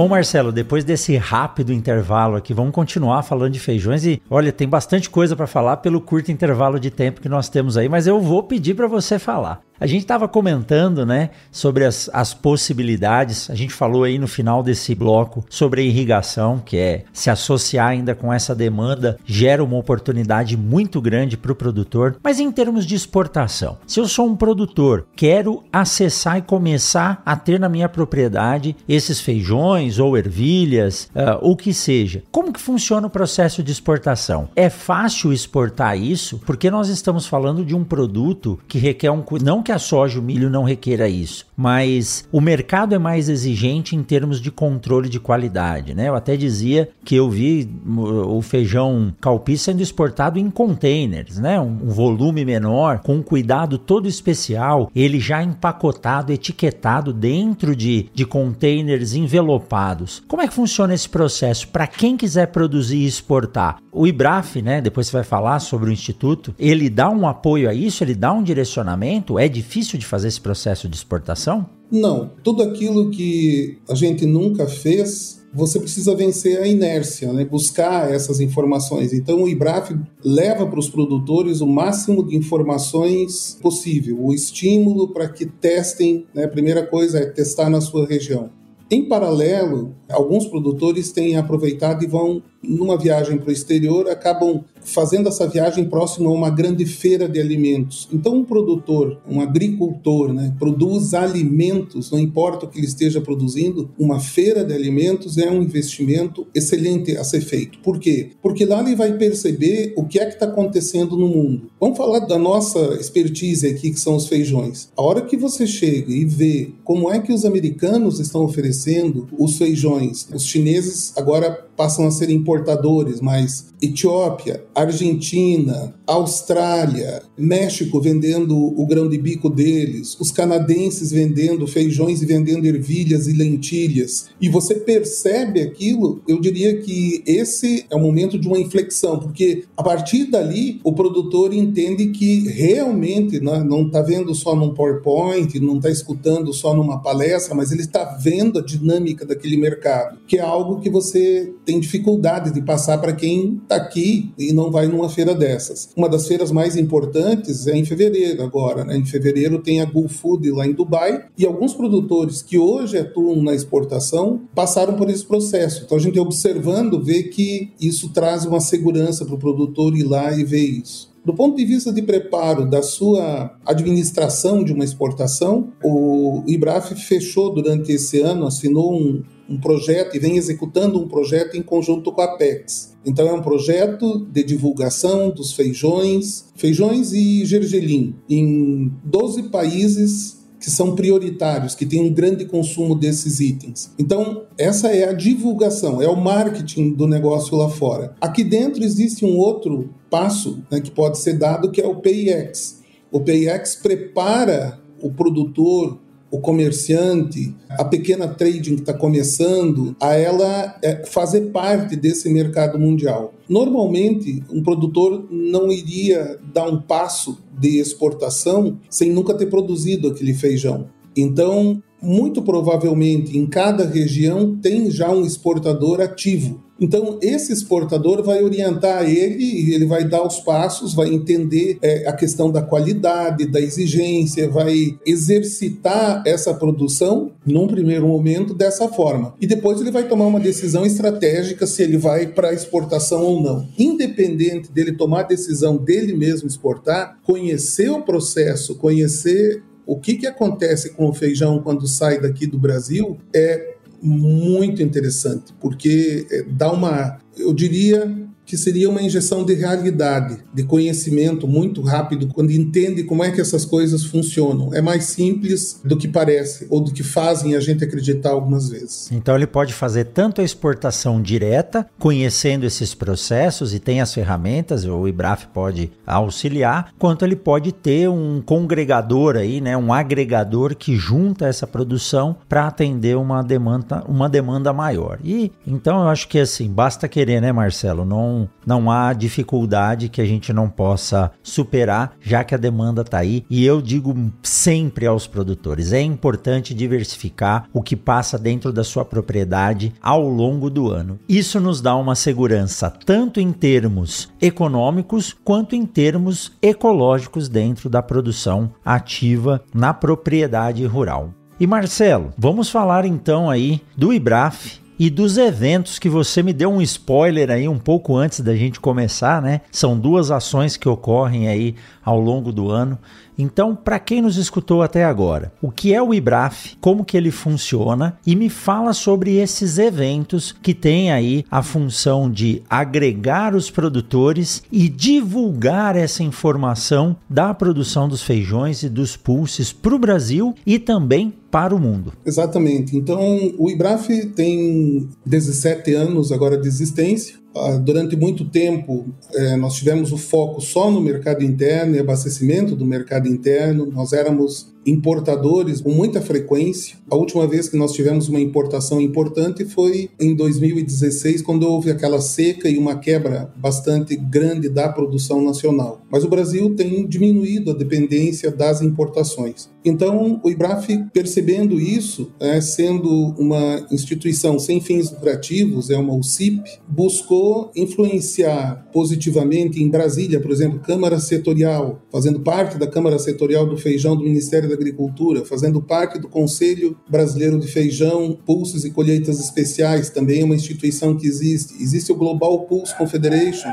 Bom, Marcelo, depois desse rápido intervalo aqui, vamos continuar falando de feijões e olha, tem bastante coisa para falar pelo curto intervalo de tempo que nós temos aí, mas eu vou pedir para você falar. A gente estava comentando, né, sobre as, as possibilidades. A gente falou aí no final desse bloco sobre a irrigação, que é se associar ainda com essa demanda gera uma oportunidade muito grande para o produtor. Mas em termos de exportação, se eu sou um produtor, quero acessar e começar a ter na minha propriedade esses feijões ou ervilhas, uh, o que seja, como que funciona o processo de exportação? É fácil exportar isso porque nós estamos falando de um produto que requer um não que a soja e o milho não requeira isso, mas o mercado é mais exigente em termos de controle de qualidade, né? Eu até dizia que eu vi o feijão calpi sendo exportado em containers, né? Um, um volume menor, com um cuidado todo especial, ele já empacotado, etiquetado dentro de, de containers envelopados. Como é que funciona esse processo para quem quiser produzir e exportar? O IBRAF, né? Depois você vai falar sobre o instituto, ele dá um apoio a isso, ele dá um direcionamento, é de difícil de fazer esse processo de exportação? Não. Tudo aquilo que a gente nunca fez, você precisa vencer a inércia, né? buscar essas informações. Então, o IBRAF leva para os produtores o máximo de informações possível, o estímulo para que testem. Né? A primeira coisa é testar na sua região. Em paralelo, alguns produtores têm aproveitado e vão numa viagem para o exterior, acabam fazendo essa viagem próximo a uma grande feira de alimentos. Então, um produtor, um agricultor, né, produz alimentos, não importa o que ele esteja produzindo, uma feira de alimentos é um investimento excelente a ser feito. Por quê? Porque lá ele vai perceber o que é que está acontecendo no mundo. Vamos falar da nossa expertise aqui, que são os feijões. A hora que você chega e vê como é que os americanos estão oferecendo os feijões, os chineses agora passam a ser importadores, mas Etiópia, Argentina, Austrália, México vendendo o grão de bico deles, os canadenses vendendo feijões e vendendo ervilhas e lentilhas. E você percebe aquilo, eu diria que esse é o momento de uma inflexão, porque a partir dali o produtor entende que realmente né, não está vendo só num PowerPoint, não está escutando só numa palestra, mas ele está vendo a dinâmica daquele mercado, que é algo que você tem dificuldade de passar para quem está aqui e não vai numa feira dessas. Uma das feiras mais importantes é em fevereiro agora. Né? Em fevereiro tem a Gulf Food lá em Dubai e alguns produtores que hoje atuam na exportação passaram por esse processo. Então a gente observando vê que isso traz uma segurança para o produtor ir lá e ver isso. Do ponto de vista de preparo da sua administração de uma exportação, o IBRAF fechou durante esse ano, assinou um, um projeto e vem executando um projeto em conjunto com a Apex. Então é um projeto de divulgação dos feijões, feijões e gergelim em 12 países que são prioritários, que têm um grande consumo desses itens. Então, essa é a divulgação, é o marketing do negócio lá fora. Aqui dentro existe um outro passo né, que pode ser dado, que é o PIX. O PIX prepara o produtor, o comerciante, a pequena trading que está começando, a ela é, fazer parte desse mercado mundial. Normalmente, um produtor não iria dar um passo de exportação sem nunca ter produzido aquele feijão. Então, muito provavelmente em cada região tem já um exportador ativo. Então, esse exportador vai orientar ele ele vai dar os passos, vai entender é, a questão da qualidade, da exigência, vai exercitar essa produção num primeiro momento dessa forma. E depois ele vai tomar uma decisão estratégica se ele vai para exportação ou não. Independente dele tomar a decisão dele mesmo exportar, conhecer o processo, conhecer o que, que acontece com o feijão quando sai daqui do Brasil é muito interessante, porque é, dá uma, eu diria, que seria uma injeção de realidade, de conhecimento muito rápido, quando entende como é que essas coisas funcionam. É mais simples do que parece, ou do que fazem a gente acreditar algumas vezes. Então ele pode fazer tanto a exportação direta, conhecendo esses processos e tem as ferramentas, o IBRAF pode auxiliar, quanto ele pode ter um congregador aí, né, um agregador que junta essa produção para atender uma demanda, uma demanda maior. E então eu acho que assim, basta querer, né, Marcelo? Não não, há dificuldade que a gente não possa superar, já que a demanda está aí. E eu digo sempre aos produtores: é importante diversificar o que passa dentro da sua propriedade ao longo do ano. Isso nos dá uma segurança tanto em termos econômicos quanto em termos ecológicos dentro da produção ativa na propriedade rural. E Marcelo, vamos falar então aí do IBRAF e dos eventos que você me deu um spoiler aí um pouco antes da gente começar, né? São duas ações que ocorrem aí ao longo do ano. Então, para quem nos escutou até agora, o que é o IBRAF, como que ele funciona e me fala sobre esses eventos que têm aí a função de agregar os produtores e divulgar essa informação da produção dos feijões e dos pulses para o Brasil e também para o mundo. Exatamente. Então, o IBRAF tem 17 anos agora de existência. Ah, durante muito tempo, eh, nós tivemos o foco só no mercado interno e abastecimento do mercado interno. Nós éramos importadores com muita frequência. A última vez que nós tivemos uma importação importante foi em 2016, quando houve aquela seca e uma quebra bastante grande da produção nacional. Mas o Brasil tem diminuído a dependência das importações. Então, o IBRAF, percebendo isso, é, sendo uma instituição sem fins lucrativos, é uma UCIP, buscou influenciar positivamente em Brasília, por exemplo, Câmara Setorial, fazendo parte da Câmara Setorial do Feijão do Ministério da Agricultura, fazendo parte do Conselho Brasileiro de Feijão, Pulsos e Colheitas Especiais, também é uma instituição que existe. Existe o Global Pulse Confederation,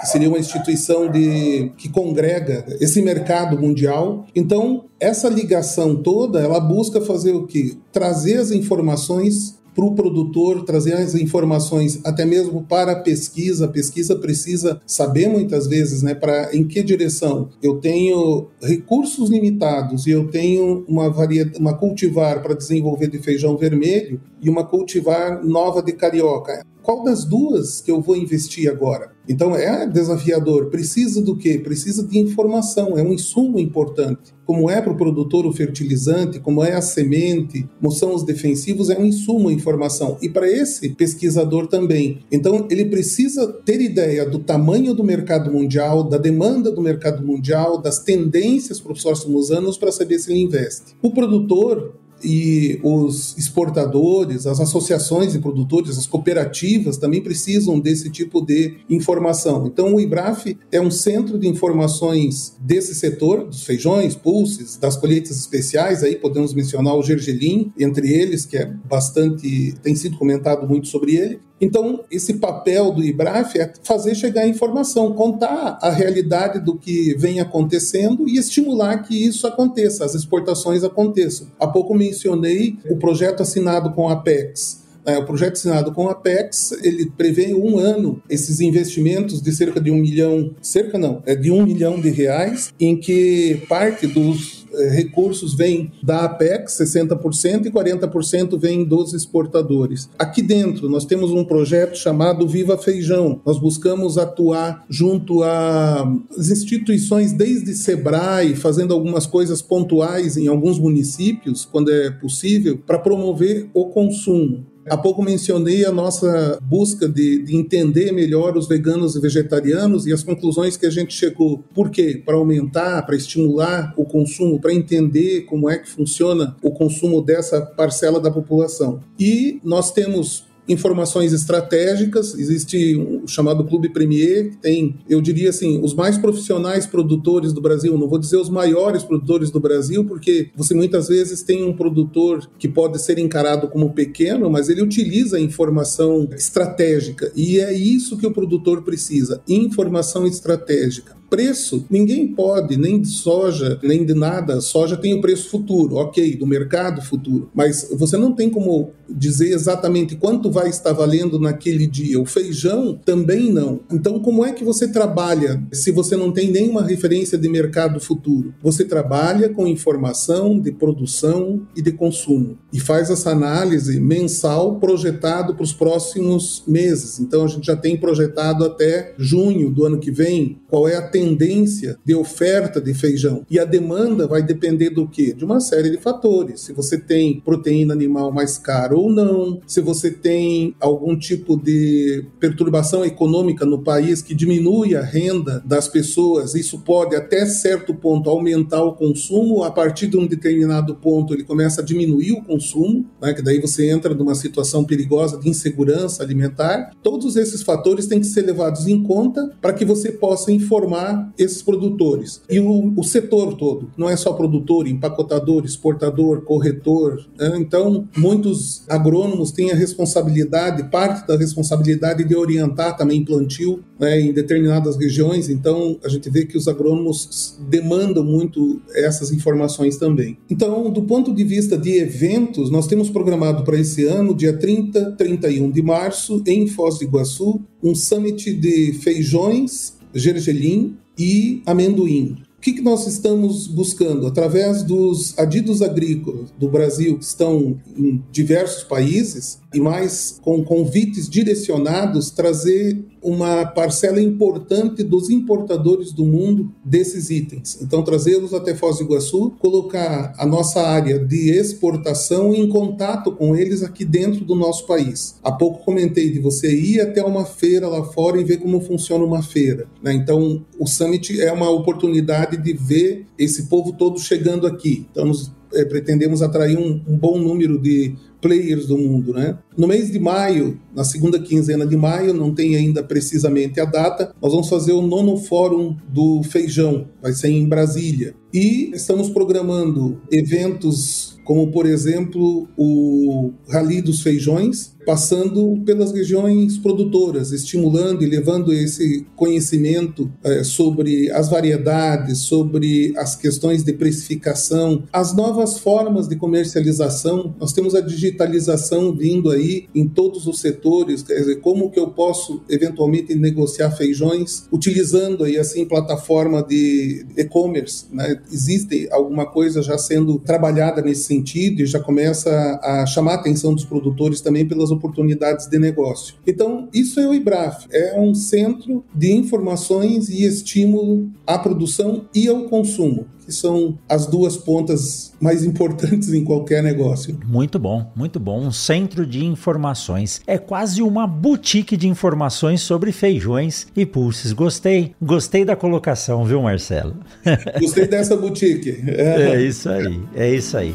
que seria uma instituição de, que congrega esse mercado mundial. Então, essa ligação toda, ela busca fazer o quê? Trazer as informações para o produtor trazer as informações até mesmo para a pesquisa. A pesquisa precisa saber muitas vezes, né, para em que direção. Eu tenho recursos limitados e eu tenho uma variedade, uma cultivar para desenvolver de feijão vermelho e uma cultivar nova de carioca qual das duas que eu vou investir agora? Então é desafiador. Precisa do quê? Precisa de informação, é um insumo importante. Como é para o produtor o fertilizante, como é a semente, como são os defensivos, é um insumo, informação. E para esse pesquisador também. Então ele precisa ter ideia do tamanho do mercado mundial, da demanda do mercado mundial, das tendências para os próximos anos para saber se ele investe. O produtor e os exportadores, as associações de produtores, as cooperativas também precisam desse tipo de informação. Então, o IBRAF é um centro de informações desse setor, dos feijões, pulses, das colheitas especiais, aí podemos mencionar o gergelim, entre eles, que é bastante, tem sido comentado muito sobre ele, então, esse papel do IBRAF é fazer chegar a informação, contar a realidade do que vem acontecendo e estimular que isso aconteça, as exportações aconteçam. Há pouco mencionei o projeto assinado com a Apex o projeto assinado com a Apex, ele prevê um ano esses investimentos de cerca de um milhão, cerca não, é de um milhão de reais, em que parte dos eh, recursos vêm da Apex, 60%, e 40% vêm dos exportadores. Aqui dentro, nós temos um projeto chamado Viva Feijão. Nós buscamos atuar junto às instituições, desde Sebrae, fazendo algumas coisas pontuais em alguns municípios, quando é possível, para promover o consumo. Há pouco mencionei a nossa busca de, de, entender melhor os veganos e vegetarianos e as conclusões que a gente chegou. Por quê? Para aumentar, para estimular o consumo, para entender como é que funciona o consumo dessa parcela da população. E nós temos informações estratégicas. Existe um chamado Clube Premier, que tem, eu diria assim, os mais profissionais produtores do Brasil. Não vou dizer os maiores produtores do Brasil, porque você muitas vezes tem um produtor que pode ser encarado como pequeno, mas ele utiliza informação estratégica. E é isso que o produtor precisa: informação estratégica preço, ninguém pode, nem de soja, nem de nada. Soja tem o preço futuro, ok, do mercado futuro. Mas você não tem como dizer exatamente quanto vai estar valendo naquele dia. O feijão também não. Então, como é que você trabalha se você não tem nenhuma referência de mercado futuro? Você trabalha com informação de produção e de consumo e faz essa análise mensal projetado para os próximos meses. Então, a gente já tem projetado até junho do ano que vem qual é a tendência de oferta de feijão. E a demanda vai depender do quê? De uma série de fatores. Se você tem proteína animal mais cara ou não, se você tem algum tipo de perturbação econômica no país que diminui a renda das pessoas, isso pode até certo ponto aumentar o consumo, a partir de um determinado ponto ele começa a diminuir o consumo, né, que daí você entra numa situação perigosa de insegurança alimentar. Todos esses fatores têm que ser levados em conta para que você possa informar esses produtores. E o, o setor todo, não é só produtor, empacotador, exportador, corretor. Né? Então, muitos agrônomos têm a responsabilidade, parte da responsabilidade de orientar também plantio né, em determinadas regiões. Então, a gente vê que os agrônomos demandam muito essas informações também. Então, do ponto de vista de eventos, nós temos programado para esse ano, dia 30, 31 de março, em Foz do Iguaçu, um summit de feijões gergelim e amendoim. O que, que nós estamos buscando? Através dos adidos agrícolas do Brasil, que estão em diversos países, e mais com convites direcionados, trazer uma parcela importante dos importadores do mundo desses itens. Então, trazê-los até Foz do Iguaçu, colocar a nossa área de exportação em contato com eles aqui dentro do nosso país. Há pouco comentei de você ir até uma feira lá fora e ver como funciona uma feira. Né? Então, o Summit é uma oportunidade de ver esse povo todo chegando aqui. Estamos é, pretendemos atrair um, um, bom número de players do mundo, né? No mês de maio, na segunda quinzena de maio, não tem ainda precisamente a data, nós vamos fazer o nono fórum do feijão, vai ser em Brasília. E estamos programando eventos como, por exemplo, o Rally dos Feijões, passando pelas regiões produtoras, estimulando e levando esse conhecimento é, sobre as variedades, sobre as questões de precificação, as novas formas de comercialização. Nós temos a digitalização vindo aí em todos os setores, dizer, como que eu posso eventualmente negociar feijões utilizando aí assim plataforma de e-commerce, né? Existe alguma coisa já sendo trabalhada nesse sentido e já começa a chamar a atenção dos produtores também pelas oportunidades de negócio. Então, isso é o IBRAF, é um centro de informações e estímulo à produção e ao consumo que são as duas pontas mais importantes em qualquer negócio. Muito bom, muito bom. Um centro de informações. É quase uma boutique de informações sobre feijões e pulses. Gostei, gostei da colocação, viu, Marcelo? Gostei dessa boutique. É, é isso aí, é isso aí.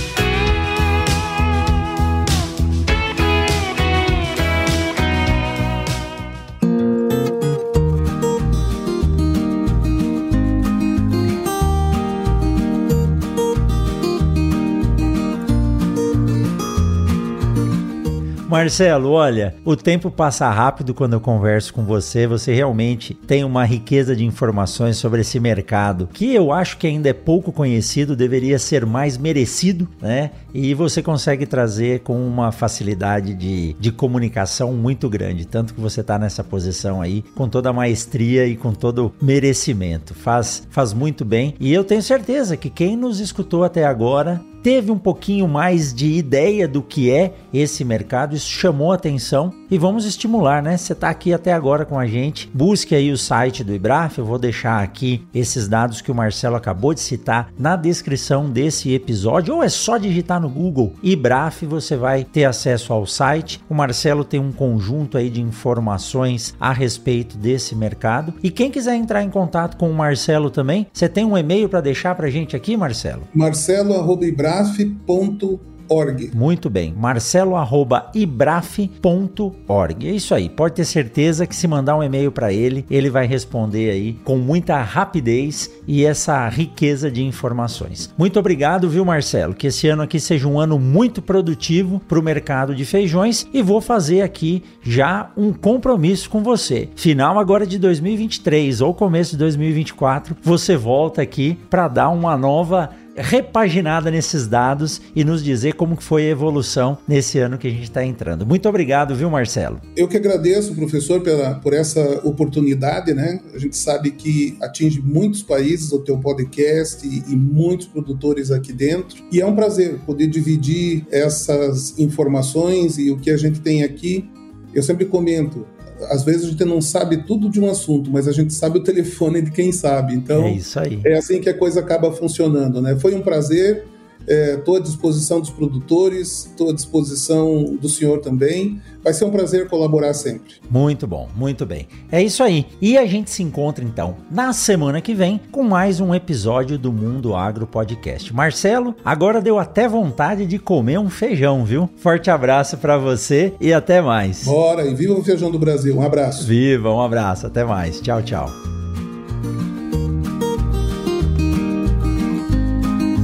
Marcelo, olha, o tempo passa rápido quando eu converso com você. Você realmente tem uma riqueza de informações sobre esse mercado que eu acho que ainda é pouco conhecido, deveria ser mais merecido, né? E você consegue trazer com uma facilidade de, de comunicação muito grande. Tanto que você está nessa posição aí com toda a maestria e com todo merecimento. Faz, faz muito bem. E eu tenho certeza que quem nos escutou até agora teve um pouquinho mais de ideia do que é esse mercado, isso chamou atenção e vamos estimular, né? Você está aqui até agora com a gente, busque aí o site do IBRAF, eu vou deixar aqui esses dados que o Marcelo acabou de citar na descrição desse episódio, ou é só digitar no Google IBRAF, você vai ter acesso ao site. O Marcelo tem um conjunto aí de informações a respeito desse mercado. E quem quiser entrar em contato com o Marcelo também, você tem um e-mail para deixar para gente aqui, Marcelo? Marcelo@ibraf ibraf.org. Muito bem, marcelo@ibraf.org. É isso aí. Pode ter certeza que se mandar um e-mail para ele, ele vai responder aí com muita rapidez e essa riqueza de informações. Muito obrigado, viu, Marcelo? Que esse ano aqui seja um ano muito produtivo para o mercado de feijões e vou fazer aqui já um compromisso com você. Final agora de 2023 ou começo de 2024, você volta aqui para dar uma nova repaginada nesses dados e nos dizer como foi a evolução nesse ano que a gente está entrando. Muito obrigado, viu, Marcelo? Eu que agradeço, professor, pela, por essa oportunidade, né? A gente sabe que atinge muitos países o teu podcast e, e muitos produtores aqui dentro. E é um prazer poder dividir essas informações e o que a gente tem aqui. Eu sempre comento, às vezes a gente não sabe tudo de um assunto, mas a gente sabe o telefone de quem sabe. Então, é isso aí. É assim que a coisa acaba funcionando, né? Foi um prazer. Estou é, à disposição dos produtores, estou à disposição do senhor também. Vai ser um prazer colaborar sempre. Muito bom, muito bem. É isso aí. E a gente se encontra então na semana que vem com mais um episódio do Mundo Agro Podcast. Marcelo, agora deu até vontade de comer um feijão, viu? Forte abraço para você e até mais. Bora, e viva o feijão do Brasil. Um abraço. Viva, um abraço. Até mais. Tchau, tchau.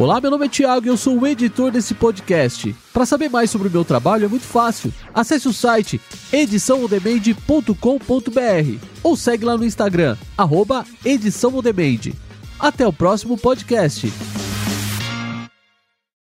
Olá, meu nome é Thiago e eu sou o editor desse podcast. Para saber mais sobre o meu trabalho é muito fácil. Acesse o site ediçãoondemade.com.br ou segue lá no Instagram, arroba. Até o próximo podcast.